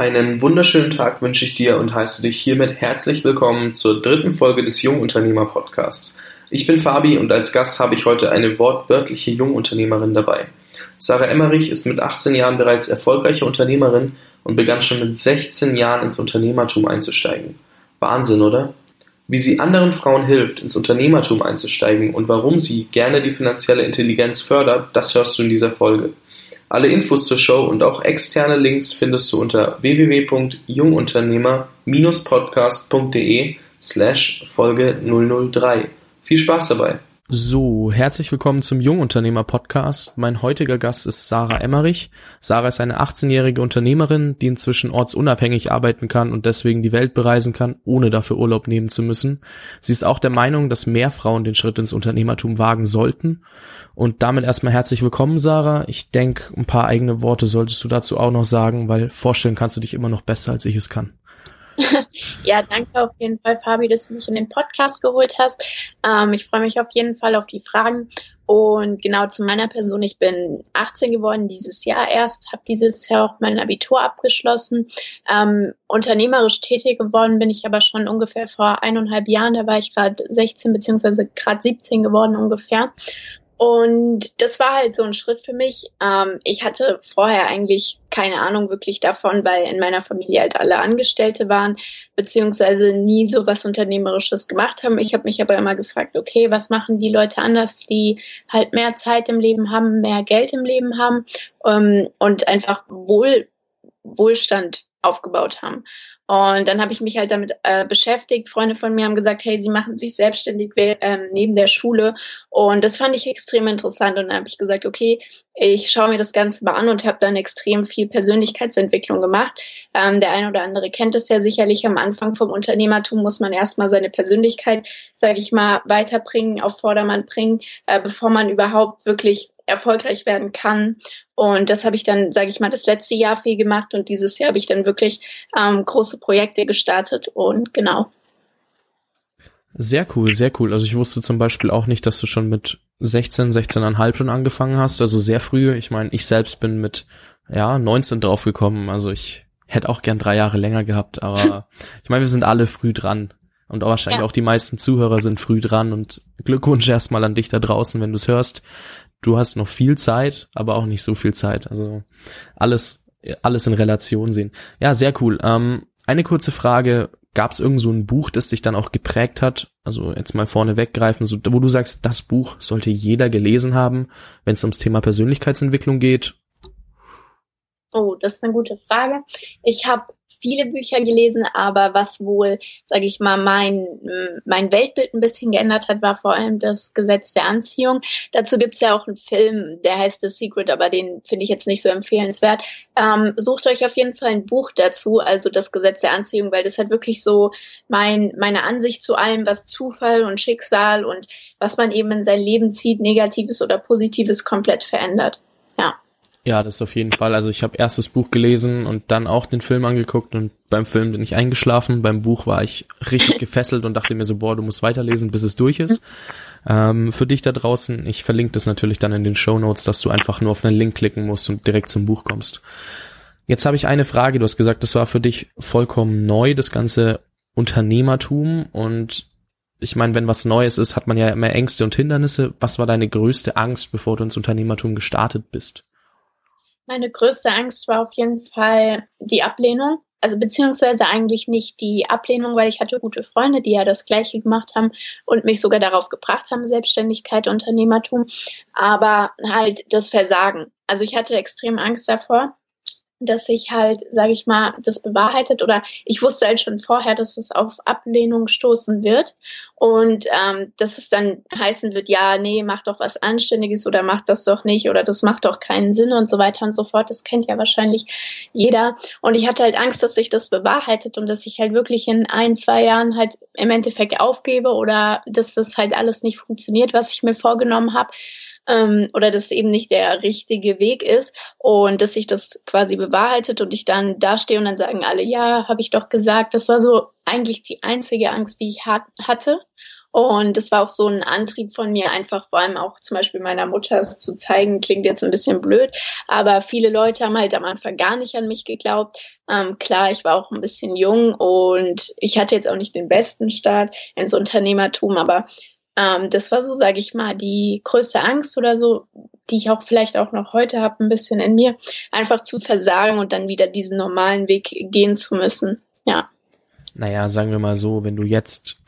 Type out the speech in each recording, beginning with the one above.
Einen wunderschönen Tag wünsche ich dir und heiße dich hiermit herzlich willkommen zur dritten Folge des Jungunternehmer Podcasts. Ich bin Fabi und als Gast habe ich heute eine wortwörtliche Jungunternehmerin dabei. Sarah Emmerich ist mit 18 Jahren bereits erfolgreiche Unternehmerin und begann schon mit 16 Jahren ins Unternehmertum einzusteigen. Wahnsinn, oder? Wie sie anderen Frauen hilft, ins Unternehmertum einzusteigen und warum sie gerne die finanzielle Intelligenz fördert, das hörst du in dieser Folge. Alle Infos zur Show und auch externe Links findest du unter www.jungunternehmer-podcast.de slash Folge 003. Viel Spaß dabei! So, herzlich willkommen zum Jungunternehmer Podcast. Mein heutiger Gast ist Sarah Emmerich. Sarah ist eine 18-jährige Unternehmerin, die inzwischen ortsunabhängig arbeiten kann und deswegen die Welt bereisen kann, ohne dafür Urlaub nehmen zu müssen. Sie ist auch der Meinung, dass mehr Frauen den Schritt ins Unternehmertum wagen sollten. Und damit erstmal herzlich willkommen, Sarah. Ich denke, ein paar eigene Worte solltest du dazu auch noch sagen, weil vorstellen kannst du dich immer noch besser, als ich es kann. ja, danke auf jeden Fall, Fabi, dass du mich in den Podcast geholt hast. Ähm, ich freue mich auf jeden Fall auf die Fragen. Und genau zu meiner Person, ich bin 18 geworden dieses Jahr erst, habe dieses Jahr auch mein Abitur abgeschlossen. Ähm, unternehmerisch tätig geworden bin ich aber schon ungefähr vor eineinhalb Jahren, da war ich gerade 16 beziehungsweise gerade 17 geworden ungefähr. Und das war halt so ein Schritt für mich. Ähm, ich hatte vorher eigentlich keine Ahnung wirklich davon, weil in meiner Familie halt alle Angestellte waren, beziehungsweise nie so was Unternehmerisches gemacht haben. Ich habe mich aber immer gefragt, okay, was machen die Leute anders, die halt mehr Zeit im Leben haben, mehr Geld im Leben haben ähm, und einfach Wohl, Wohlstand aufgebaut haben. Und dann habe ich mich halt damit äh, beschäftigt. Freunde von mir haben gesagt, hey, sie machen sich selbstständig äh, neben der Schule. Und das fand ich extrem interessant. Und dann habe ich gesagt, okay, ich schaue mir das Ganze mal an und habe dann extrem viel Persönlichkeitsentwicklung gemacht. Ähm, der eine oder andere kennt es ja sicherlich. Am Anfang vom Unternehmertum muss man erstmal seine Persönlichkeit, sage ich mal, weiterbringen, auf Vordermann bringen, äh, bevor man überhaupt wirklich erfolgreich werden kann. Und das habe ich dann, sage ich mal, das letzte Jahr viel gemacht und dieses Jahr habe ich dann wirklich ähm, große Projekte gestartet und genau. Sehr cool, sehr cool. Also ich wusste zum Beispiel auch nicht, dass du schon mit 16, 16,5 schon angefangen hast, also sehr früh. Ich meine, ich selbst bin mit ja 19 draufgekommen. Also ich hätte auch gern drei Jahre länger gehabt, aber ich meine, wir sind alle früh dran. Und wahrscheinlich ja. auch die meisten Zuhörer sind früh dran und Glückwunsch erstmal an dich da draußen, wenn du es hörst du hast noch viel Zeit, aber auch nicht so viel Zeit. Also alles, alles in Relation sehen. Ja, sehr cool. Ähm, eine kurze Frage. Gab es irgend so ein Buch, das dich dann auch geprägt hat? Also jetzt mal vorne weggreifen, so, wo du sagst, das Buch sollte jeder gelesen haben, wenn es ums Thema Persönlichkeitsentwicklung geht? Oh, das ist eine gute Frage. Ich habe viele Bücher gelesen, aber was wohl, sage ich mal, mein, mein Weltbild ein bisschen geändert hat, war vor allem das Gesetz der Anziehung. Dazu gibt's ja auch einen Film, der heißt The Secret, aber den finde ich jetzt nicht so empfehlenswert. Ähm, sucht euch auf jeden Fall ein Buch dazu, also das Gesetz der Anziehung, weil das hat wirklich so mein, meine Ansicht zu allem, was Zufall und Schicksal und was man eben in sein Leben zieht, Negatives oder Positives, komplett verändert. Ja. Ja, das auf jeden Fall. Also ich habe erst das Buch gelesen und dann auch den Film angeguckt und beim Film bin ich eingeschlafen. Beim Buch war ich richtig gefesselt und dachte mir so, boah, du musst weiterlesen, bis es durch ist. Ähm, für dich da draußen, ich verlinke das natürlich dann in den Show Notes, dass du einfach nur auf einen Link klicken musst und direkt zum Buch kommst. Jetzt habe ich eine Frage. Du hast gesagt, das war für dich vollkommen neu, das ganze Unternehmertum und ich meine, wenn was Neues ist, hat man ja immer Ängste und Hindernisse. Was war deine größte Angst, bevor du ins Unternehmertum gestartet bist? Meine größte Angst war auf jeden Fall die Ablehnung. Also beziehungsweise eigentlich nicht die Ablehnung, weil ich hatte gute Freunde, die ja das Gleiche gemacht haben und mich sogar darauf gebracht haben, Selbstständigkeit, Unternehmertum, aber halt das Versagen. Also ich hatte extrem Angst davor, dass sich halt, sage ich mal, das bewahrheitet oder ich wusste halt schon vorher, dass es auf Ablehnung stoßen wird. Und ähm, dass es dann heißen wird, ja, nee, mach doch was Anständiges oder mach das doch nicht oder das macht doch keinen Sinn und so weiter und so fort. Das kennt ja wahrscheinlich jeder. Und ich hatte halt Angst, dass sich das bewahrheitet und dass ich halt wirklich in ein, zwei Jahren halt im Endeffekt aufgebe oder dass das halt alles nicht funktioniert, was ich mir vorgenommen habe ähm, oder dass eben nicht der richtige Weg ist und dass sich das quasi bewahrheitet und ich dann dastehe und dann sagen alle, ja, habe ich doch gesagt. Das war so eigentlich die einzige Angst, die ich hat, hatte. Und das war auch so ein Antrieb von mir, einfach vor allem auch zum Beispiel meiner Mutter es zu zeigen. Klingt jetzt ein bisschen blöd, aber viele Leute haben halt am Anfang gar nicht an mich geglaubt. Ähm, klar, ich war auch ein bisschen jung und ich hatte jetzt auch nicht den besten Start ins Unternehmertum, aber ähm, das war so, sage ich mal, die größte Angst oder so, die ich auch vielleicht auch noch heute habe, ein bisschen in mir, einfach zu versagen und dann wieder diesen normalen Weg gehen zu müssen. Ja. Naja, sagen wir mal so, wenn du jetzt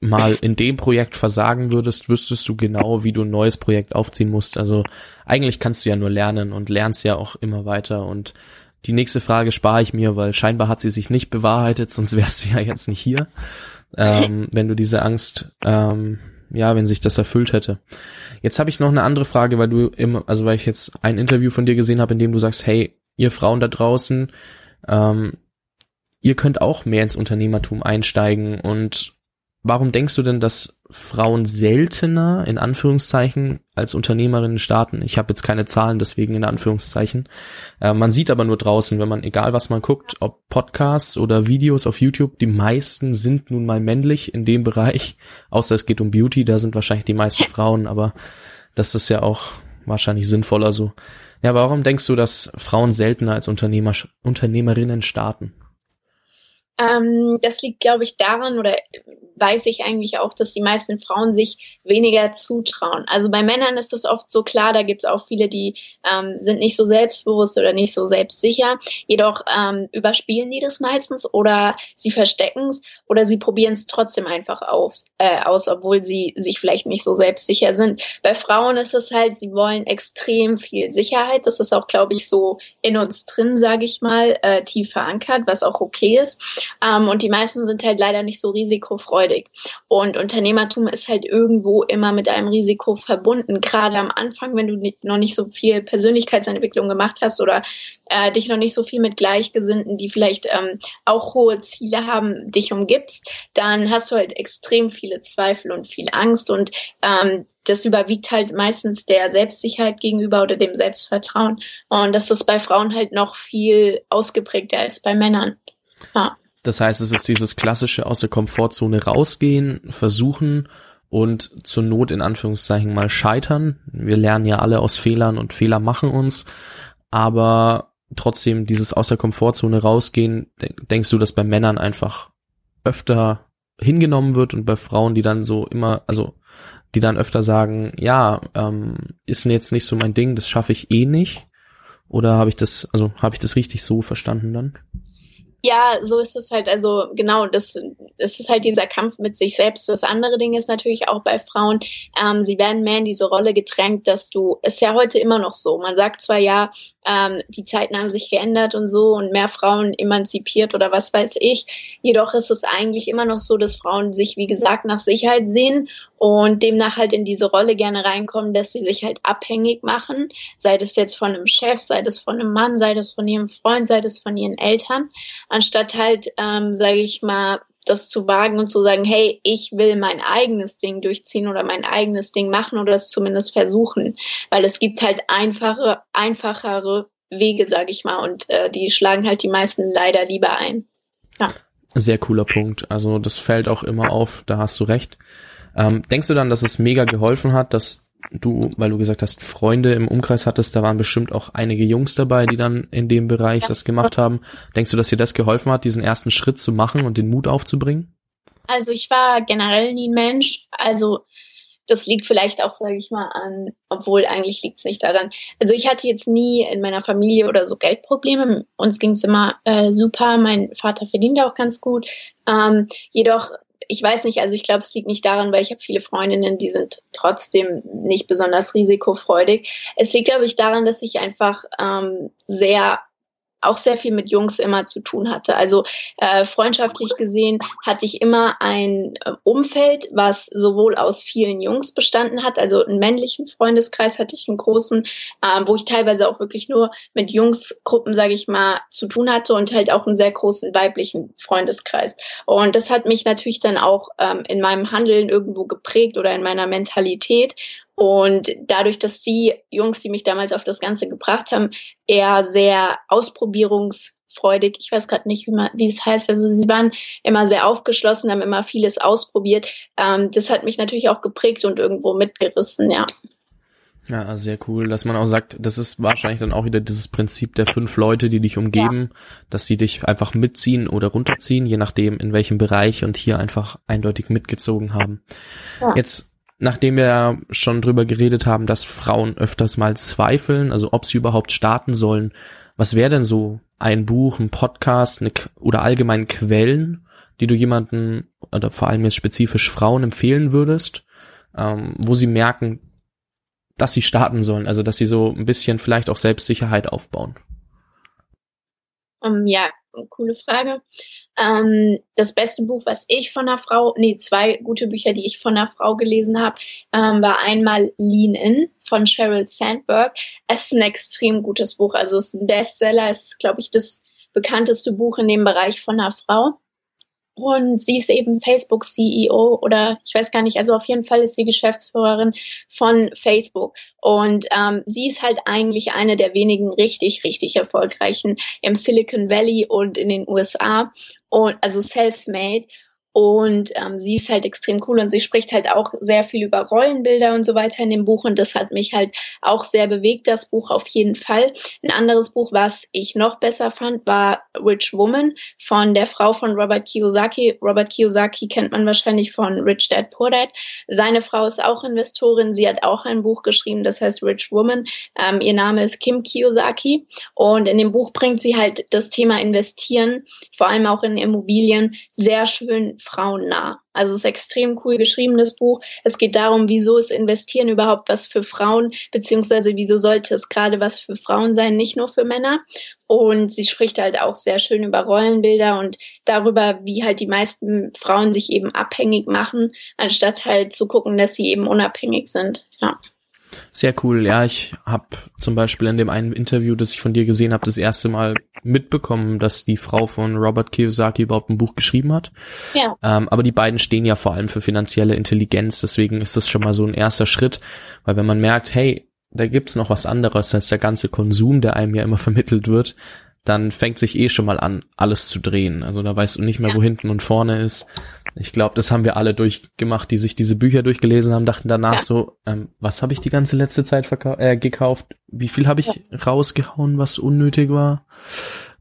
mal in dem Projekt versagen würdest, wüsstest du genau, wie du ein neues Projekt aufziehen musst. Also eigentlich kannst du ja nur lernen und lernst ja auch immer weiter. Und die nächste Frage spare ich mir, weil scheinbar hat sie sich nicht bewahrheitet, sonst wärst du ja jetzt nicht hier, ähm, wenn du diese Angst ähm, ja, wenn sich das erfüllt hätte. Jetzt habe ich noch eine andere Frage, weil du immer, also weil ich jetzt ein Interview von dir gesehen habe, in dem du sagst, hey, ihr Frauen da draußen, ähm, ihr könnt auch mehr ins Unternehmertum einsteigen und Warum denkst du denn, dass Frauen seltener in Anführungszeichen als Unternehmerinnen starten? Ich habe jetzt keine Zahlen, deswegen in Anführungszeichen. Äh, man sieht aber nur draußen, wenn man, egal was man guckt, ob Podcasts oder Videos auf YouTube, die meisten sind nun mal männlich in dem Bereich, außer es geht um Beauty, da sind wahrscheinlich die meisten Frauen, aber das ist ja auch wahrscheinlich sinnvoller so. Ja, warum denkst du, dass Frauen seltener als Unternehmer, Unternehmerinnen starten? Ähm, das liegt, glaube ich, daran oder weiß ich eigentlich auch, dass die meisten Frauen sich weniger zutrauen. Also bei Männern ist das oft so klar, da gibt es auch viele, die ähm, sind nicht so selbstbewusst oder nicht so selbstsicher. Jedoch ähm, überspielen die das meistens oder sie verstecken es oder sie probieren es trotzdem einfach auf, äh, aus, obwohl sie sich vielleicht nicht so selbstsicher sind. Bei Frauen ist es halt, sie wollen extrem viel Sicherheit. Das ist auch, glaube ich, so in uns drin, sage ich mal, äh, tief verankert, was auch okay ist. Ähm, und die meisten sind halt leider nicht so risikofreudig freudig. Und Unternehmertum ist halt irgendwo immer mit einem Risiko verbunden. Gerade am Anfang, wenn du nicht, noch nicht so viel Persönlichkeitsentwicklung gemacht hast oder äh, dich noch nicht so viel mit Gleichgesinnten, die vielleicht ähm, auch hohe Ziele haben, dich umgibst, dann hast du halt extrem viele Zweifel und viel Angst und ähm, das überwiegt halt meistens der Selbstsicherheit gegenüber oder dem Selbstvertrauen. Und das ist bei Frauen halt noch viel ausgeprägter als bei Männern. Ja. Das heißt, es ist dieses klassische aus der Komfortzone rausgehen, versuchen und zur Not in Anführungszeichen mal scheitern. Wir lernen ja alle aus Fehlern und Fehler machen uns, aber trotzdem dieses aus der Komfortzone rausgehen, denkst du, dass bei Männern einfach öfter hingenommen wird und bei Frauen, die dann so immer, also die dann öfter sagen, ja, ähm, ist jetzt nicht so mein Ding, das schaffe ich eh nicht. Oder habe ich das, also habe ich das richtig so verstanden dann? Ja, so ist es halt. Also genau, das, das ist halt dieser Kampf mit sich selbst. Das andere Ding ist natürlich auch bei Frauen, ähm, sie werden mehr in diese Rolle gedrängt, dass du, ist ja heute immer noch so. Man sagt zwar ja, ähm, die Zeiten haben sich geändert und so und mehr Frauen emanzipiert oder was weiß ich. Jedoch ist es eigentlich immer noch so, dass Frauen sich, wie gesagt, nach Sicherheit sehen und demnach halt in diese Rolle gerne reinkommen, dass sie sich halt abhängig machen, sei das jetzt von einem Chef, sei das von einem Mann, sei das von ihrem Freund, sei das von ihren Eltern, anstatt halt, ähm, sage ich mal, das zu wagen und zu sagen, hey, ich will mein eigenes Ding durchziehen oder mein eigenes Ding machen oder es zumindest versuchen, weil es gibt halt einfache, einfachere Wege, sage ich mal, und äh, die schlagen halt die meisten leider lieber ein. Ja. Sehr cooler Punkt. Also das fällt auch immer auf, da hast du recht. Ähm, denkst du dann, dass es mega geholfen hat, dass du, weil du gesagt hast, Freunde im Umkreis hattest, da waren bestimmt auch einige Jungs dabei, die dann in dem Bereich ja. das gemacht haben. Denkst du, dass dir das geholfen hat, diesen ersten Schritt zu machen und den Mut aufzubringen? Also ich war generell nie ein Mensch. Also das liegt vielleicht auch, sage ich mal, an, obwohl eigentlich liegt es nicht daran. Also ich hatte jetzt nie in meiner Familie oder so Geldprobleme. Uns ging es immer äh, super. Mein Vater verdient auch ganz gut. Ähm, jedoch ich weiß nicht, also ich glaube, es liegt nicht daran, weil ich habe viele Freundinnen, die sind trotzdem nicht besonders risikofreudig. Es liegt, glaube ich, daran, dass ich einfach ähm, sehr auch sehr viel mit Jungs immer zu tun hatte. Also äh, freundschaftlich gesehen hatte ich immer ein äh, Umfeld, was sowohl aus vielen Jungs bestanden hat, also einen männlichen Freundeskreis hatte ich einen großen, äh, wo ich teilweise auch wirklich nur mit Jungsgruppen, sage ich mal, zu tun hatte und halt auch einen sehr großen weiblichen Freundeskreis. Und das hat mich natürlich dann auch ähm, in meinem Handeln irgendwo geprägt oder in meiner Mentalität. Und dadurch, dass die Jungs, die mich damals auf das Ganze gebracht haben, eher sehr ausprobierungs freudig. Ich weiß gerade nicht, wie, man, wie es heißt. Also sie waren immer sehr aufgeschlossen, haben immer vieles ausprobiert. Ähm, das hat mich natürlich auch geprägt und irgendwo mitgerissen, ja. Ja, sehr cool, dass man auch sagt, das ist wahrscheinlich dann auch wieder dieses Prinzip der fünf Leute, die dich umgeben, ja. dass die dich einfach mitziehen oder runterziehen, je nachdem in welchem Bereich und hier einfach eindeutig mitgezogen haben. Ja. Jetzt, nachdem wir schon drüber geredet haben, dass Frauen öfters mal zweifeln, also ob sie überhaupt starten sollen, was wäre denn so ein Buch, ein Podcast eine, oder allgemein Quellen, die du jemanden oder vor allem jetzt spezifisch Frauen empfehlen würdest, ähm, wo sie merken, dass sie starten sollen, also dass sie so ein bisschen vielleicht auch Selbstsicherheit aufbauen? Um, ähm, ja, coole Frage. Ähm, das beste Buch, was ich von einer Frau, nee, zwei gute Bücher, die ich von einer Frau gelesen habe, ähm, war einmal Lean In von Sheryl Sandberg. Es ist ein extrem gutes Buch, also es ist ein Bestseller, es ist, glaube ich, das bekannteste Buch in dem Bereich von einer Frau. Und sie ist eben Facebook-CEO oder ich weiß gar nicht, also auf jeden Fall ist sie Geschäftsführerin von Facebook. Und ähm, sie ist halt eigentlich eine der wenigen richtig, richtig erfolgreichen im Silicon Valley und in den USA. Und also self-made. Und ähm, sie ist halt extrem cool und sie spricht halt auch sehr viel über Rollenbilder und so weiter in dem Buch. Und das hat mich halt auch sehr bewegt, das Buch auf jeden Fall. Ein anderes Buch, was ich noch besser fand, war Rich Woman von der Frau von Robert Kiyosaki. Robert Kiyosaki kennt man wahrscheinlich von Rich Dad Poor Dad. Seine Frau ist auch Investorin. Sie hat auch ein Buch geschrieben, das heißt Rich Woman. Ähm, ihr Name ist Kim Kiyosaki. Und in dem Buch bringt sie halt das Thema Investieren, vor allem auch in Immobilien, sehr schön frauennah. Also es ist extrem cool geschriebenes Buch. Es geht darum, wieso ist Investieren überhaupt was für Frauen, beziehungsweise wieso sollte es gerade was für Frauen sein, nicht nur für Männer. Und sie spricht halt auch sehr schön über Rollenbilder und darüber, wie halt die meisten Frauen sich eben abhängig machen, anstatt halt zu gucken, dass sie eben unabhängig sind. Ja. Sehr cool. Ja, ich habe zum Beispiel in dem einen Interview, das ich von dir gesehen habe, das erste Mal mitbekommen, dass die Frau von Robert Kiyosaki überhaupt ein Buch geschrieben hat. Ja. Ähm, aber die beiden stehen ja vor allem für finanzielle Intelligenz. Deswegen ist das schon mal so ein erster Schritt, weil wenn man merkt, hey, da gibt's noch was anderes als der ganze Konsum, der einem ja immer vermittelt wird, dann fängt sich eh schon mal an, alles zu drehen. Also da weißt du nicht mehr, wo hinten und vorne ist. Ich glaube, das haben wir alle durchgemacht, die sich diese Bücher durchgelesen haben, dachten danach ja. so, ähm, was habe ich die ganze letzte Zeit äh, gekauft? Wie viel habe ich ja. rausgehauen, was unnötig war?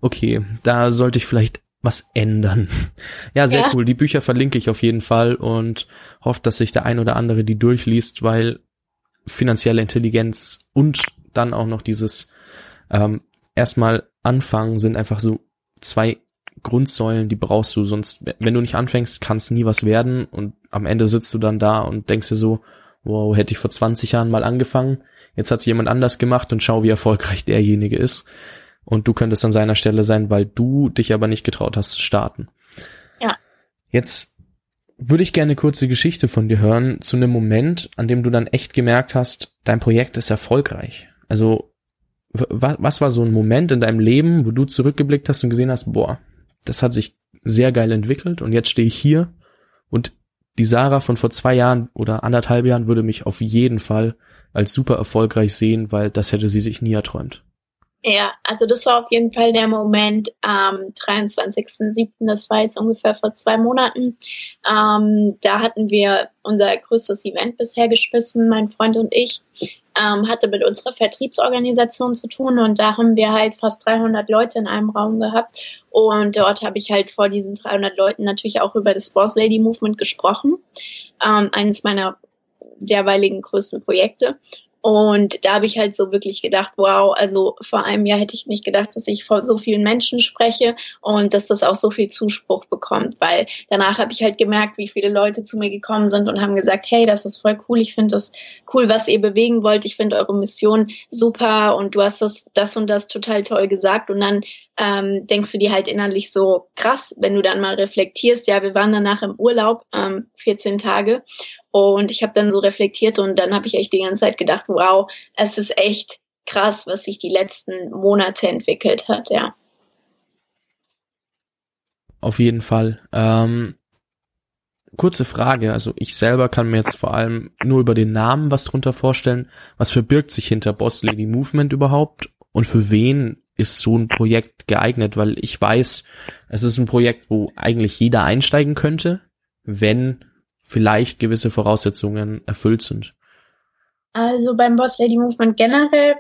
Okay, da sollte ich vielleicht was ändern. Ja, sehr ja. cool. Die Bücher verlinke ich auf jeden Fall und hoffe, dass sich der ein oder andere die durchliest, weil finanzielle Intelligenz und dann auch noch dieses ähm, erstmal anfangen sind einfach so zwei Grundsäulen, die brauchst du, sonst, wenn du nicht anfängst, kann es nie was werden und am Ende sitzt du dann da und denkst dir so, wow, hätte ich vor 20 Jahren mal angefangen, jetzt hat es jemand anders gemacht und schau, wie erfolgreich derjenige ist. Und du könntest an seiner Stelle sein, weil du dich aber nicht getraut hast zu starten. Ja. Jetzt würde ich gerne eine kurze Geschichte von dir hören zu einem Moment, an dem du dann echt gemerkt hast, dein Projekt ist erfolgreich. Also was war so ein Moment in deinem Leben, wo du zurückgeblickt hast und gesehen hast, boah, das hat sich sehr geil entwickelt und jetzt stehe ich hier und die Sarah von vor zwei Jahren oder anderthalb Jahren würde mich auf jeden Fall als super erfolgreich sehen, weil das hätte sie sich nie erträumt. Ja, also das war auf jeden Fall der Moment am ähm, 23.07., das war jetzt ungefähr vor zwei Monaten. Ähm, da hatten wir unser größtes Event bisher geschmissen, mein Freund und ich ähm, hatte mit unserer Vertriebsorganisation zu tun und da haben wir halt fast 300 Leute in einem Raum gehabt. Und dort habe ich halt vor diesen 300 Leuten natürlich auch über das Boss Lady Movement gesprochen, ähm, eines meiner derweiligen größten Projekte und da habe ich halt so wirklich gedacht, wow, also vor einem Jahr hätte ich nicht gedacht, dass ich vor so vielen Menschen spreche und dass das auch so viel Zuspruch bekommt, weil danach habe ich halt gemerkt, wie viele Leute zu mir gekommen sind und haben gesagt, hey, das ist voll cool, ich finde das cool, was ihr bewegen wollt, ich finde eure Mission super und du hast das, das und das total toll gesagt. Und dann ähm, denkst du dir halt innerlich so krass, wenn du dann mal reflektierst, ja, wir waren danach im Urlaub, ähm, 14 Tage und ich habe dann so reflektiert und dann habe ich echt die ganze Zeit gedacht, wow, es ist echt krass, was sich die letzten Monate entwickelt hat, ja. Auf jeden Fall. Ähm, kurze Frage, also ich selber kann mir jetzt vor allem nur über den Namen was drunter vorstellen. Was verbirgt sich hinter Boss Lady Movement überhaupt und für wen ist so ein Projekt geeignet, weil ich weiß, es ist ein Projekt, wo eigentlich jeder einsteigen könnte, wenn vielleicht gewisse Voraussetzungen erfüllt sind. Also beim Boss Lady Movement generell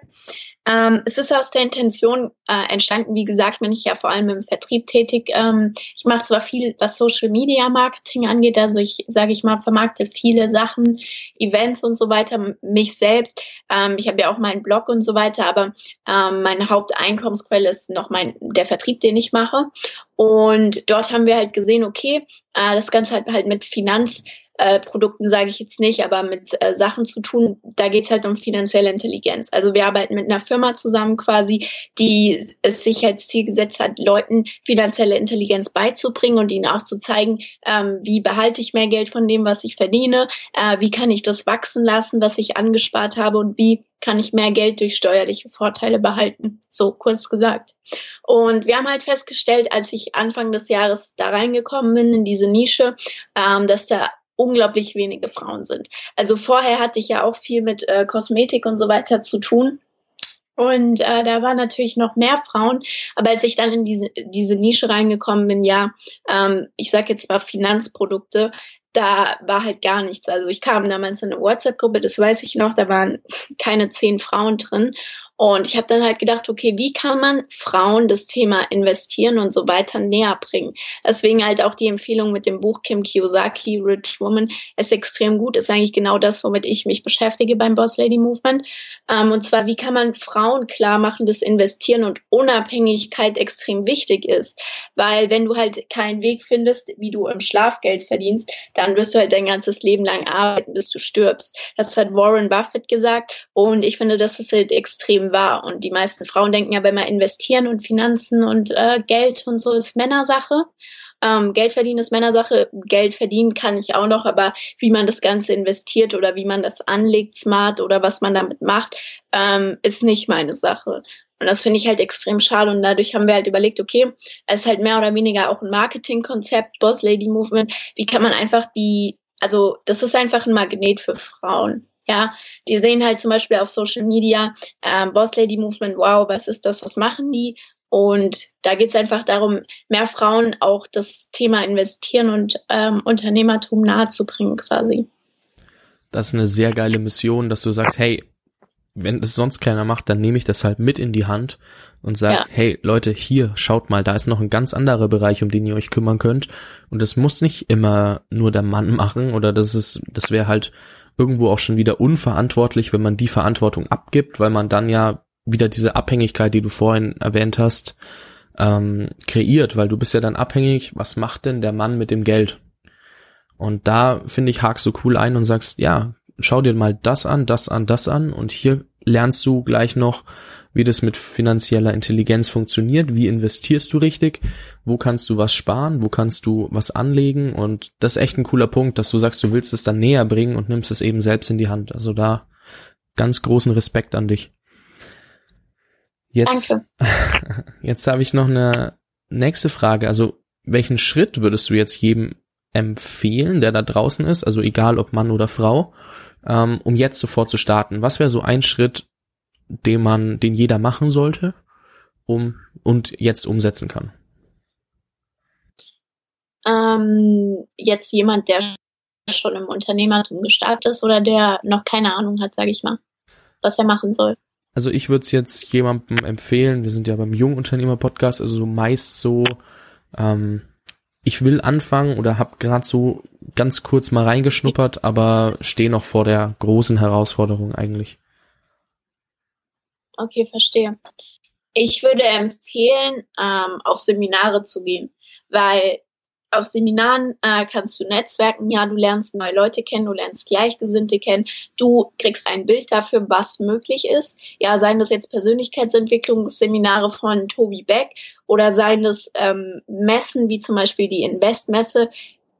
ähm, es ist aus der Intention äh, entstanden, wie gesagt, bin ich ja vor allem im Vertrieb tätig. Ähm, ich mache zwar viel, was Social Media Marketing angeht, also ich sage ich mal, vermarkte viele Sachen, Events und so weiter, mich selbst. Ähm, ich habe ja auch meinen Blog und so weiter, aber ähm, meine Haupteinkommensquelle ist noch mein der Vertrieb, den ich mache. Und dort haben wir halt gesehen, okay, äh, das Ganze halt halt mit Finanz äh, Produkten sage ich jetzt nicht, aber mit äh, Sachen zu tun, da geht's halt um finanzielle Intelligenz. Also wir arbeiten mit einer Firma zusammen quasi, die es sich als Ziel gesetzt hat, Leuten finanzielle Intelligenz beizubringen und ihnen auch zu zeigen, ähm, wie behalte ich mehr Geld von dem, was ich verdiene, äh, wie kann ich das wachsen lassen, was ich angespart habe und wie kann ich mehr Geld durch steuerliche Vorteile behalten. So kurz gesagt. Und wir haben halt festgestellt, als ich Anfang des Jahres da reingekommen bin in diese Nische, ähm, dass da unglaublich wenige Frauen sind. Also vorher hatte ich ja auch viel mit äh, Kosmetik und so weiter zu tun. Und äh, da waren natürlich noch mehr Frauen. Aber als ich dann in diese, diese Nische reingekommen bin, ja, ähm, ich sage jetzt mal Finanzprodukte, da war halt gar nichts. Also ich kam damals in eine WhatsApp-Gruppe, das weiß ich noch, da waren keine zehn Frauen drin. Und ich habe dann halt gedacht, okay, wie kann man Frauen das Thema investieren und so weiter näher bringen? Deswegen halt auch die Empfehlung mit dem Buch Kim Kiyosaki, Rich Woman, ist extrem gut, ist eigentlich genau das, womit ich mich beschäftige beim Boss Lady Movement. Ähm, und zwar, wie kann man Frauen klar machen, dass Investieren und Unabhängigkeit extrem wichtig ist? Weil wenn du halt keinen Weg findest, wie du im Schlafgeld verdienst, dann wirst du halt dein ganzes Leben lang arbeiten, bis du stirbst. Das hat Warren Buffett gesagt und ich finde, das ist halt extrem war. Und die meisten Frauen denken ja, wenn man investieren und Finanzen und äh, Geld und so ist Männersache. Ähm, Geld verdienen ist Männersache. Geld verdienen kann ich auch noch, aber wie man das Ganze investiert oder wie man das anlegt, smart oder was man damit macht, ähm, ist nicht meine Sache. Und das finde ich halt extrem schade. Und dadurch haben wir halt überlegt, okay, es ist halt mehr oder weniger auch ein Marketingkonzept, Boss Lady Movement. Wie kann man einfach die, also das ist einfach ein Magnet für Frauen. Ja, die sehen halt zum Beispiel auf Social Media ähm, Boss Lady Movement, wow, was ist das, was machen die? Und da geht es einfach darum, mehr Frauen auch das Thema Investieren und ähm, Unternehmertum nahezubringen quasi. Das ist eine sehr geile Mission, dass du sagst, hey, wenn es sonst keiner macht, dann nehme ich das halt mit in die Hand und sag, ja. hey Leute, hier, schaut mal, da ist noch ein ganz anderer Bereich, um den ihr euch kümmern könnt. Und es muss nicht immer nur der Mann machen oder das ist, das wäre halt irgendwo auch schon wieder unverantwortlich, wenn man die Verantwortung abgibt, weil man dann ja wieder diese Abhängigkeit, die du vorhin erwähnt hast, ähm, kreiert, weil du bist ja dann abhängig, was macht denn der Mann mit dem Geld? Und da finde ich, hakst du cool ein und sagst, ja, schau dir mal das an, das an, das an und hier lernst du gleich noch, wie das mit finanzieller Intelligenz funktioniert, wie investierst du richtig, wo kannst du was sparen, wo kannst du was anlegen und das ist echt ein cooler Punkt, dass du sagst, du willst es dann näher bringen und nimmst es eben selbst in die Hand. Also da ganz großen Respekt an dich. Jetzt, Danke. jetzt habe ich noch eine nächste Frage. Also welchen Schritt würdest du jetzt jedem empfehlen, der da draußen ist, also egal ob Mann oder Frau, ähm, um jetzt sofort zu starten? Was wäre so ein Schritt, den man, den jeder machen sollte, um und jetzt umsetzen kann? Ähm, jetzt jemand, der schon im Unternehmertum gestartet ist oder der noch keine Ahnung hat, sage ich mal, was er machen soll. Also ich würde es jetzt jemandem empfehlen, wir sind ja beim Jungunternehmer-Podcast, also so meist so, ähm, ich will anfangen oder habe gerade so ganz kurz mal reingeschnuppert, aber stehe noch vor der großen Herausforderung eigentlich. Okay, verstehe. Ich würde empfehlen, ähm, auf Seminare zu gehen, weil auf Seminaren äh, kannst du netzwerken, ja, du lernst neue Leute kennen, du lernst Gleichgesinnte kennen, du kriegst ein Bild dafür, was möglich ist. Ja, seien das jetzt Persönlichkeitsentwicklungsseminare von Tobi Beck oder seien das ähm, Messen wie zum Beispiel die Investmesse,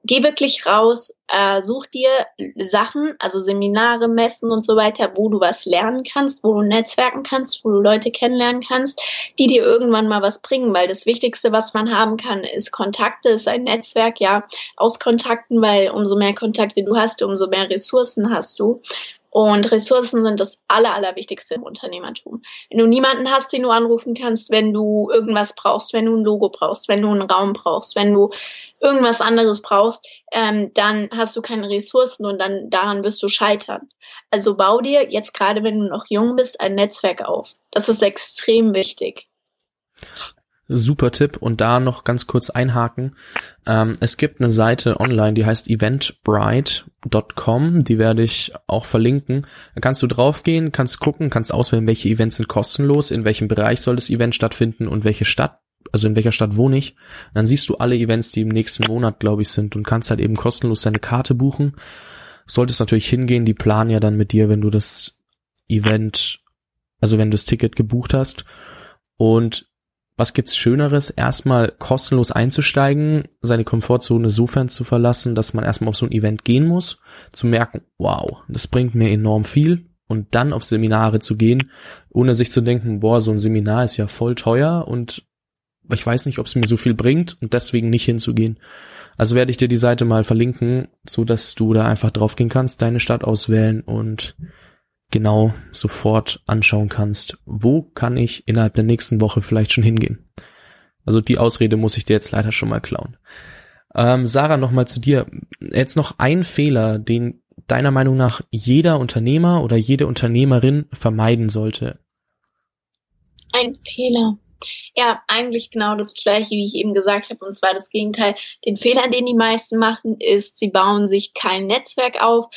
geh wirklich raus, äh, such dir Sachen, also Seminare, Messen und so weiter, wo du was lernen kannst, wo du netzwerken kannst, wo du Leute kennenlernen kannst, die dir irgendwann mal was bringen, weil das Wichtigste, was man haben kann, ist Kontakte, ist ein Netzwerk, ja, aus Kontakten, weil umso mehr Kontakte du hast, umso mehr Ressourcen hast du. Und Ressourcen sind das Aller, Allerwichtigste im Unternehmertum. Wenn du niemanden hast, den du anrufen kannst, wenn du irgendwas brauchst, wenn du ein Logo brauchst, wenn du einen Raum brauchst, wenn du irgendwas anderes brauchst, ähm, dann hast du keine Ressourcen und dann daran wirst du scheitern. Also bau dir jetzt gerade, wenn du noch jung bist, ein Netzwerk auf. Das ist extrem wichtig. Super Tipp und da noch ganz kurz einhaken. Ähm, es gibt eine Seite online, die heißt eventbrite.com, die werde ich auch verlinken. Da kannst du draufgehen, kannst gucken, kannst auswählen, welche Events sind kostenlos, in welchem Bereich soll das Event stattfinden und welche Stadt, also in welcher Stadt wohne ich. dann siehst du alle Events, die im nächsten Monat, glaube ich, sind und kannst halt eben kostenlos deine Karte buchen. Solltest natürlich hingehen, die planen ja dann mit dir, wenn du das Event, also wenn du das Ticket gebucht hast. Und was gibt's Schöneres, erstmal kostenlos einzusteigen, seine Komfortzone sofern zu verlassen, dass man erstmal auf so ein Event gehen muss, zu merken, wow, das bringt mir enorm viel und dann auf Seminare zu gehen, ohne sich zu denken, boah, so ein Seminar ist ja voll teuer und ich weiß nicht, ob es mir so viel bringt und deswegen nicht hinzugehen. Also werde ich dir die Seite mal verlinken, so dass du da einfach draufgehen kannst, deine Stadt auswählen und genau sofort anschauen kannst, wo kann ich innerhalb der nächsten Woche vielleicht schon hingehen. Also die Ausrede muss ich dir jetzt leider schon mal klauen. Ähm, Sarah, nochmal zu dir. Jetzt noch ein Fehler, den deiner Meinung nach jeder Unternehmer oder jede Unternehmerin vermeiden sollte. Ein Fehler. Ja, eigentlich genau das gleiche, wie ich eben gesagt habe, und zwar das Gegenteil. Den Fehler, den die meisten machen, ist, sie bauen sich kein Netzwerk auf,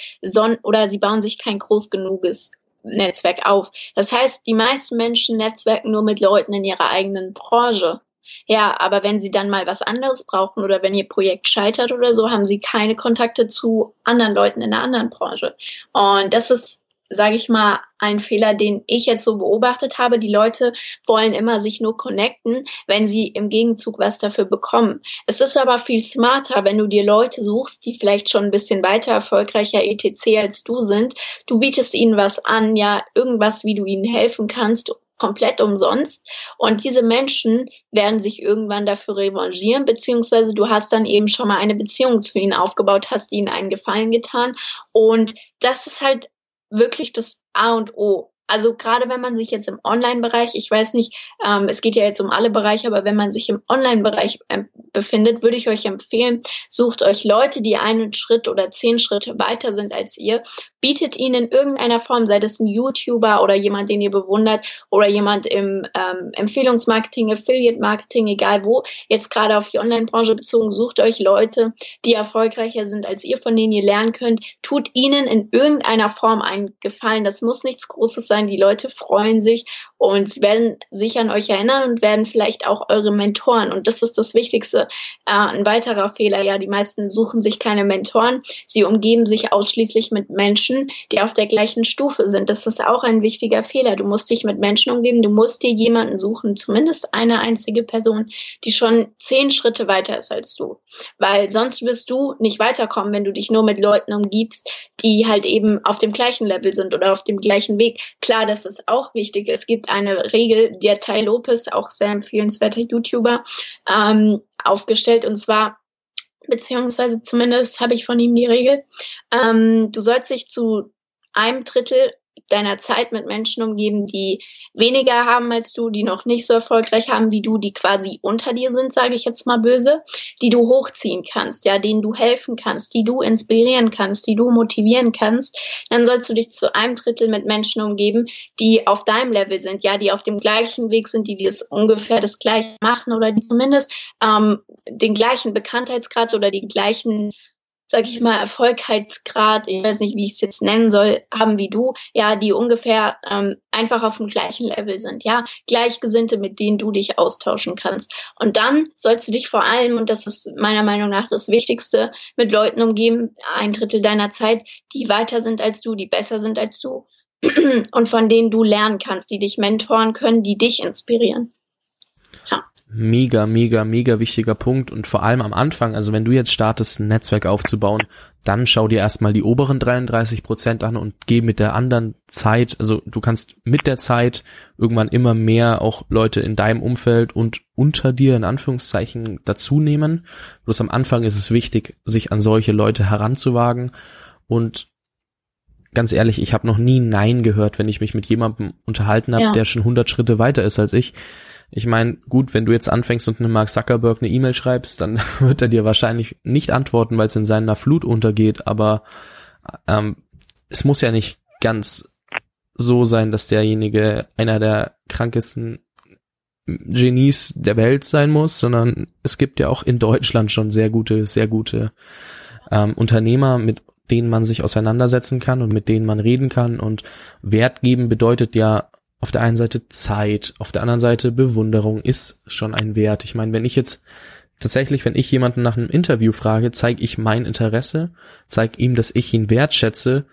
oder sie bauen sich kein groß genuges Netzwerk auf. Das heißt, die meisten Menschen netzwerken nur mit Leuten in ihrer eigenen Branche. Ja, aber wenn sie dann mal was anderes brauchen oder wenn ihr Projekt scheitert oder so, haben sie keine Kontakte zu anderen Leuten in einer anderen Branche. Und das ist sage ich mal, ein Fehler, den ich jetzt so beobachtet habe. Die Leute wollen immer sich nur connecten, wenn sie im Gegenzug was dafür bekommen. Es ist aber viel smarter, wenn du dir Leute suchst, die vielleicht schon ein bisschen weiter erfolgreicher etc. als du sind. Du bietest ihnen was an, ja, irgendwas, wie du ihnen helfen kannst komplett umsonst. Und diese Menschen werden sich irgendwann dafür revanchieren, beziehungsweise du hast dann eben schon mal eine Beziehung zu ihnen aufgebaut, hast ihnen einen Gefallen getan. Und das ist halt wirklich das A und O. Also gerade wenn man sich jetzt im Online-Bereich, ich weiß nicht, ähm, es geht ja jetzt um alle Bereiche, aber wenn man sich im Online-Bereich äh, befindet, würde ich euch empfehlen, sucht euch Leute, die einen Schritt oder zehn Schritte weiter sind als ihr, bietet ihnen in irgendeiner Form, sei das ein YouTuber oder jemand, den ihr bewundert oder jemand im ähm, Empfehlungsmarketing, Affiliate-Marketing, egal wo, jetzt gerade auf die Online-Branche bezogen, sucht euch Leute, die erfolgreicher sind als ihr, von denen ihr lernen könnt, tut ihnen in irgendeiner Form einen Gefallen. Das muss nichts Großes sein, die Leute freuen sich und werden sich an euch erinnern und werden vielleicht auch eure Mentoren. Und das ist das Wichtigste. Äh, ein weiterer Fehler, ja, die meisten suchen sich keine Mentoren, sie umgeben sich ausschließlich mit Menschen, Menschen, die auf der gleichen Stufe sind. Das ist auch ein wichtiger Fehler. Du musst dich mit Menschen umgeben, du musst dir jemanden suchen, zumindest eine einzige Person, die schon zehn Schritte weiter ist als du. Weil sonst wirst du nicht weiterkommen, wenn du dich nur mit Leuten umgibst, die halt eben auf dem gleichen Level sind oder auf dem gleichen Weg. Klar, das ist auch wichtig. Es gibt eine Regel, der Tai Lopez, auch sehr empfehlenswerter YouTuber, ähm, aufgestellt und zwar beziehungsweise zumindest habe ich von ihm die Regel, ähm, du sollst dich zu einem Drittel deiner Zeit mit Menschen umgeben, die weniger haben als du, die noch nicht so erfolgreich haben wie du, die quasi unter dir sind, sage ich jetzt mal böse, die du hochziehen kannst, ja, denen du helfen kannst, die du inspirieren kannst, die du motivieren kannst, dann sollst du dich zu einem Drittel mit Menschen umgeben, die auf deinem Level sind, ja, die auf dem gleichen Weg sind, die das ungefähr das gleiche machen oder die zumindest ähm, den gleichen Bekanntheitsgrad oder die gleichen sag ich mal, Erfolgheitsgrad, ich weiß nicht, wie ich es jetzt nennen soll, haben wie du, ja, die ungefähr ähm, einfach auf dem gleichen Level sind, ja, Gleichgesinnte, mit denen du dich austauschen kannst. Und dann sollst du dich vor allem, und das ist meiner Meinung nach das Wichtigste, mit Leuten umgeben, ein Drittel deiner Zeit, die weiter sind als du, die besser sind als du und von denen du lernen kannst, die dich mentoren können, die dich inspirieren. Mega, mega, mega wichtiger Punkt und vor allem am Anfang, also wenn du jetzt startest, ein Netzwerk aufzubauen, dann schau dir erstmal die oberen 33 Prozent an und geh mit der anderen Zeit, also du kannst mit der Zeit irgendwann immer mehr auch Leute in deinem Umfeld und unter dir in Anführungszeichen dazu nehmen. Bloß am Anfang ist es wichtig, sich an solche Leute heranzuwagen und ganz ehrlich, ich habe noch nie Nein gehört, wenn ich mich mit jemandem unterhalten habe, ja. der schon 100 Schritte weiter ist als ich. Ich meine, gut, wenn du jetzt anfängst und einem Mark Zuckerberg eine E-Mail schreibst, dann wird er dir wahrscheinlich nicht antworten, weil es in seiner Flut untergeht, aber ähm, es muss ja nicht ganz so sein, dass derjenige einer der krankesten Genies der Welt sein muss, sondern es gibt ja auch in Deutschland schon sehr gute, sehr gute ähm, Unternehmer, mit denen man sich auseinandersetzen kann und mit denen man reden kann. Und Wert geben bedeutet ja auf der einen Seite Zeit, auf der anderen Seite Bewunderung ist schon ein Wert. Ich meine, wenn ich jetzt tatsächlich, wenn ich jemanden nach einem Interview frage, zeige ich mein Interesse, zeige ihm, dass ich ihn wertschätze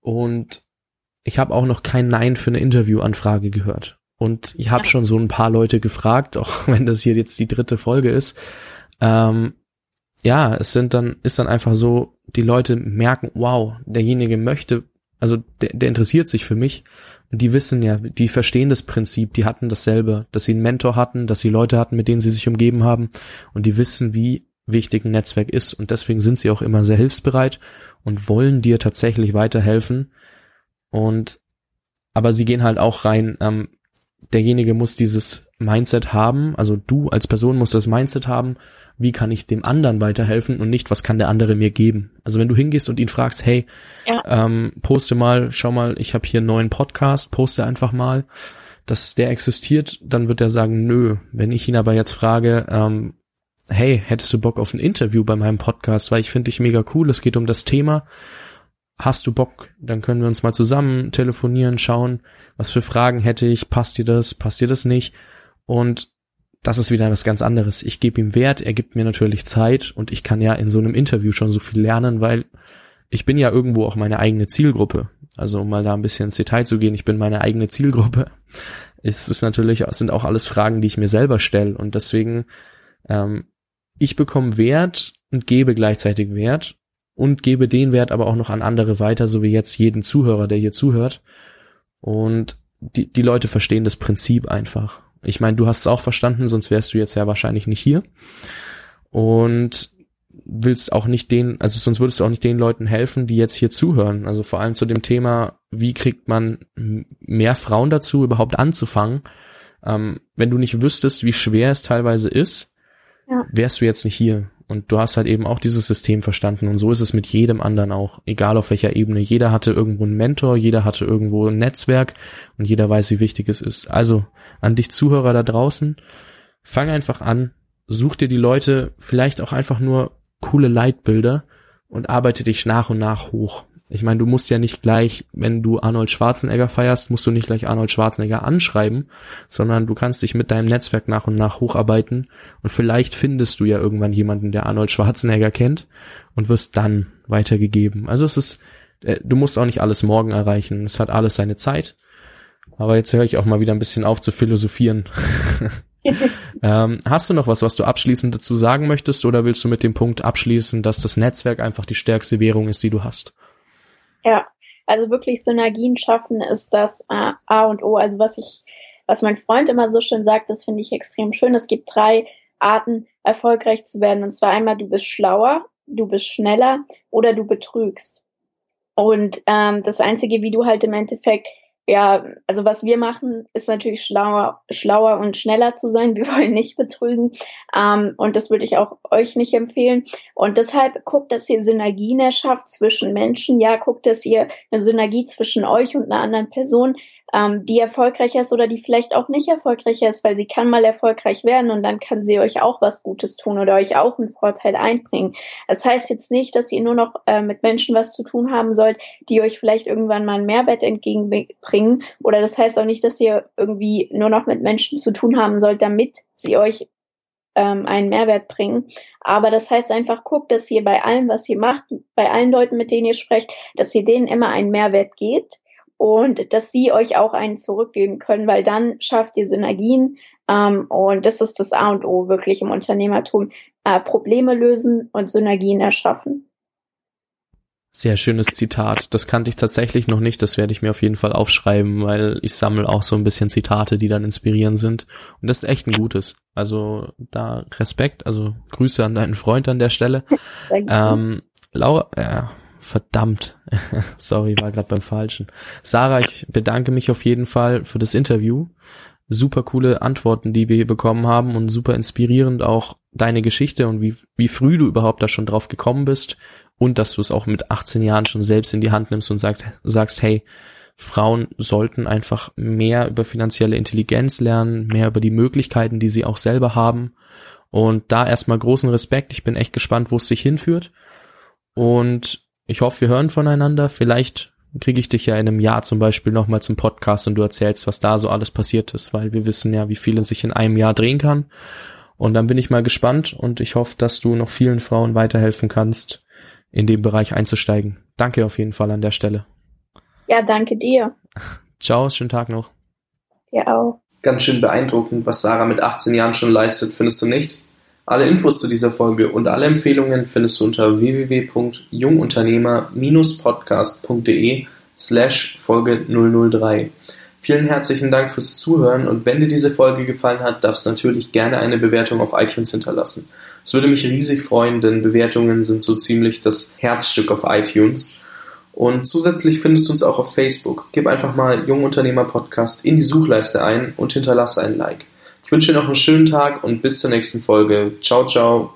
und ich habe auch noch kein Nein für eine Interviewanfrage gehört. Und ich habe schon so ein paar Leute gefragt, auch wenn das hier jetzt die dritte Folge ist. Ähm, ja, es sind dann, ist dann einfach so, die Leute merken, wow, derjenige möchte, also der, der interessiert sich für mich und die wissen ja, die verstehen das Prinzip, die hatten dasselbe, dass sie einen Mentor hatten, dass sie Leute hatten, mit denen sie sich umgeben haben. Und die wissen, wie wichtig ein Netzwerk ist. Und deswegen sind sie auch immer sehr hilfsbereit und wollen dir tatsächlich weiterhelfen. Und aber sie gehen halt auch rein, ähm, derjenige muss dieses Mindset haben, also du als Person musst das Mindset haben, wie kann ich dem anderen weiterhelfen und nicht, was kann der andere mir geben. Also wenn du hingehst und ihn fragst, hey, ja. ähm, poste mal, schau mal, ich habe hier einen neuen Podcast, poste einfach mal, dass der existiert, dann wird er sagen, nö. Wenn ich ihn aber jetzt frage, ähm, hey, hättest du Bock auf ein Interview bei meinem Podcast, weil ich finde dich mega cool, es geht um das Thema. Hast du Bock? Dann können wir uns mal zusammen telefonieren, schauen, was für Fragen hätte ich, passt dir das, passt dir das nicht? Und das ist wieder was ganz anderes. Ich gebe ihm Wert, er gibt mir natürlich Zeit und ich kann ja in so einem Interview schon so viel lernen, weil ich bin ja irgendwo auch meine eigene Zielgruppe. Also um mal da ein bisschen ins Detail zu gehen, ich bin meine eigene Zielgruppe. Es ist natürlich, es sind auch alles Fragen, die ich mir selber stelle und deswegen ähm, ich bekomme Wert und gebe gleichzeitig Wert und gebe den Wert aber auch noch an andere weiter, so wie jetzt jeden Zuhörer, der hier zuhört. Und die, die Leute verstehen das Prinzip einfach. Ich meine, du hast es auch verstanden, sonst wärst du jetzt ja wahrscheinlich nicht hier. Und willst auch nicht den, also sonst würdest du auch nicht den Leuten helfen, die jetzt hier zuhören. Also vor allem zu dem Thema, wie kriegt man mehr Frauen dazu, überhaupt anzufangen. Ähm, wenn du nicht wüsstest, wie schwer es teilweise ist, ja. wärst du jetzt nicht hier. Und du hast halt eben auch dieses System verstanden. Und so ist es mit jedem anderen auch. Egal auf welcher Ebene. Jeder hatte irgendwo einen Mentor, jeder hatte irgendwo ein Netzwerk und jeder weiß, wie wichtig es ist. Also an dich Zuhörer da draußen, fang einfach an, such dir die Leute, vielleicht auch einfach nur coole Leitbilder und arbeite dich nach und nach hoch. Ich meine, du musst ja nicht gleich, wenn du Arnold Schwarzenegger feierst, musst du nicht gleich Arnold Schwarzenegger anschreiben, sondern du kannst dich mit deinem Netzwerk nach und nach hocharbeiten und vielleicht findest du ja irgendwann jemanden, der Arnold Schwarzenegger kennt und wirst dann weitergegeben. Also es ist, äh, du musst auch nicht alles morgen erreichen. Es hat alles seine Zeit. Aber jetzt höre ich auch mal wieder ein bisschen auf zu philosophieren. ähm, hast du noch was, was du abschließend dazu sagen möchtest oder willst du mit dem Punkt abschließen, dass das Netzwerk einfach die stärkste Währung ist, die du hast? Ja, also wirklich Synergien schaffen ist das äh, A und O. Also was ich, was mein Freund immer so schön sagt, das finde ich extrem schön. Es gibt drei Arten, erfolgreich zu werden. Und zwar einmal, du bist schlauer, du bist schneller oder du betrügst. Und ähm, das Einzige, wie du halt im Endeffekt ja, also was wir machen, ist natürlich schlauer, schlauer und schneller zu sein. Wir wollen nicht betrügen. Ähm, und das würde ich auch euch nicht empfehlen. Und deshalb guckt, dass ihr Synergien erschafft zwischen Menschen. Ja, guckt, dass ihr eine Synergie zwischen euch und einer anderen Person ähm, die erfolgreicher ist oder die vielleicht auch nicht erfolgreicher ist, weil sie kann mal erfolgreich werden und dann kann sie euch auch was Gutes tun oder euch auch einen Vorteil einbringen. Das heißt jetzt nicht, dass ihr nur noch äh, mit Menschen was zu tun haben sollt, die euch vielleicht irgendwann mal einen Mehrwert entgegenbringen oder das heißt auch nicht, dass ihr irgendwie nur noch mit Menschen zu tun haben sollt, damit sie euch ähm, einen Mehrwert bringen. Aber das heißt einfach, guckt, dass ihr bei allem, was ihr macht, bei allen Leuten, mit denen ihr sprecht, dass ihr denen immer einen Mehrwert gebt und dass sie euch auch einen zurückgeben können, weil dann schafft ihr Synergien ähm, und das ist das A und O wirklich im Unternehmertum. Äh, Probleme lösen und Synergien erschaffen. Sehr schönes Zitat. Das kannte ich tatsächlich noch nicht. Das werde ich mir auf jeden Fall aufschreiben, weil ich sammle auch so ein bisschen Zitate, die dann inspirierend sind. Und das ist echt ein gutes. Also da Respekt, also Grüße an deinen Freund an der Stelle. ähm, Laura, äh, verdammt. Sorry, war gerade beim Falschen. Sarah, ich bedanke mich auf jeden Fall für das Interview. Super coole Antworten, die wir hier bekommen haben und super inspirierend auch deine Geschichte und wie, wie früh du überhaupt da schon drauf gekommen bist und dass du es auch mit 18 Jahren schon selbst in die Hand nimmst und sagt, sagst, hey, Frauen sollten einfach mehr über finanzielle Intelligenz lernen, mehr über die Möglichkeiten, die sie auch selber haben. Und da erstmal großen Respekt. Ich bin echt gespannt, wo es sich hinführt. Und ich hoffe, wir hören voneinander. Vielleicht kriege ich dich ja in einem Jahr zum Beispiel nochmal zum Podcast und du erzählst, was da so alles passiert ist, weil wir wissen ja, wie viel sich in einem Jahr drehen kann. Und dann bin ich mal gespannt und ich hoffe, dass du noch vielen Frauen weiterhelfen kannst, in dem Bereich einzusteigen. Danke auf jeden Fall an der Stelle. Ja, danke dir. Ciao, schönen Tag noch. Ja auch. Ganz schön beeindruckend, was Sarah mit 18 Jahren schon leistet, findest du nicht? Alle Infos zu dieser Folge und alle Empfehlungen findest du unter www.jungunternehmer-podcast.de slash Folge 003. Vielen herzlichen Dank fürs Zuhören und wenn dir diese Folge gefallen hat, darfst du natürlich gerne eine Bewertung auf iTunes hinterlassen. Es würde mich riesig freuen, denn Bewertungen sind so ziemlich das Herzstück auf iTunes. Und zusätzlich findest du uns auch auf Facebook. Gib einfach mal Jungunternehmer Podcast in die Suchleiste ein und hinterlasse ein Like. Ich wünsche dir noch einen schönen Tag und bis zur nächsten Folge. Ciao, ciao.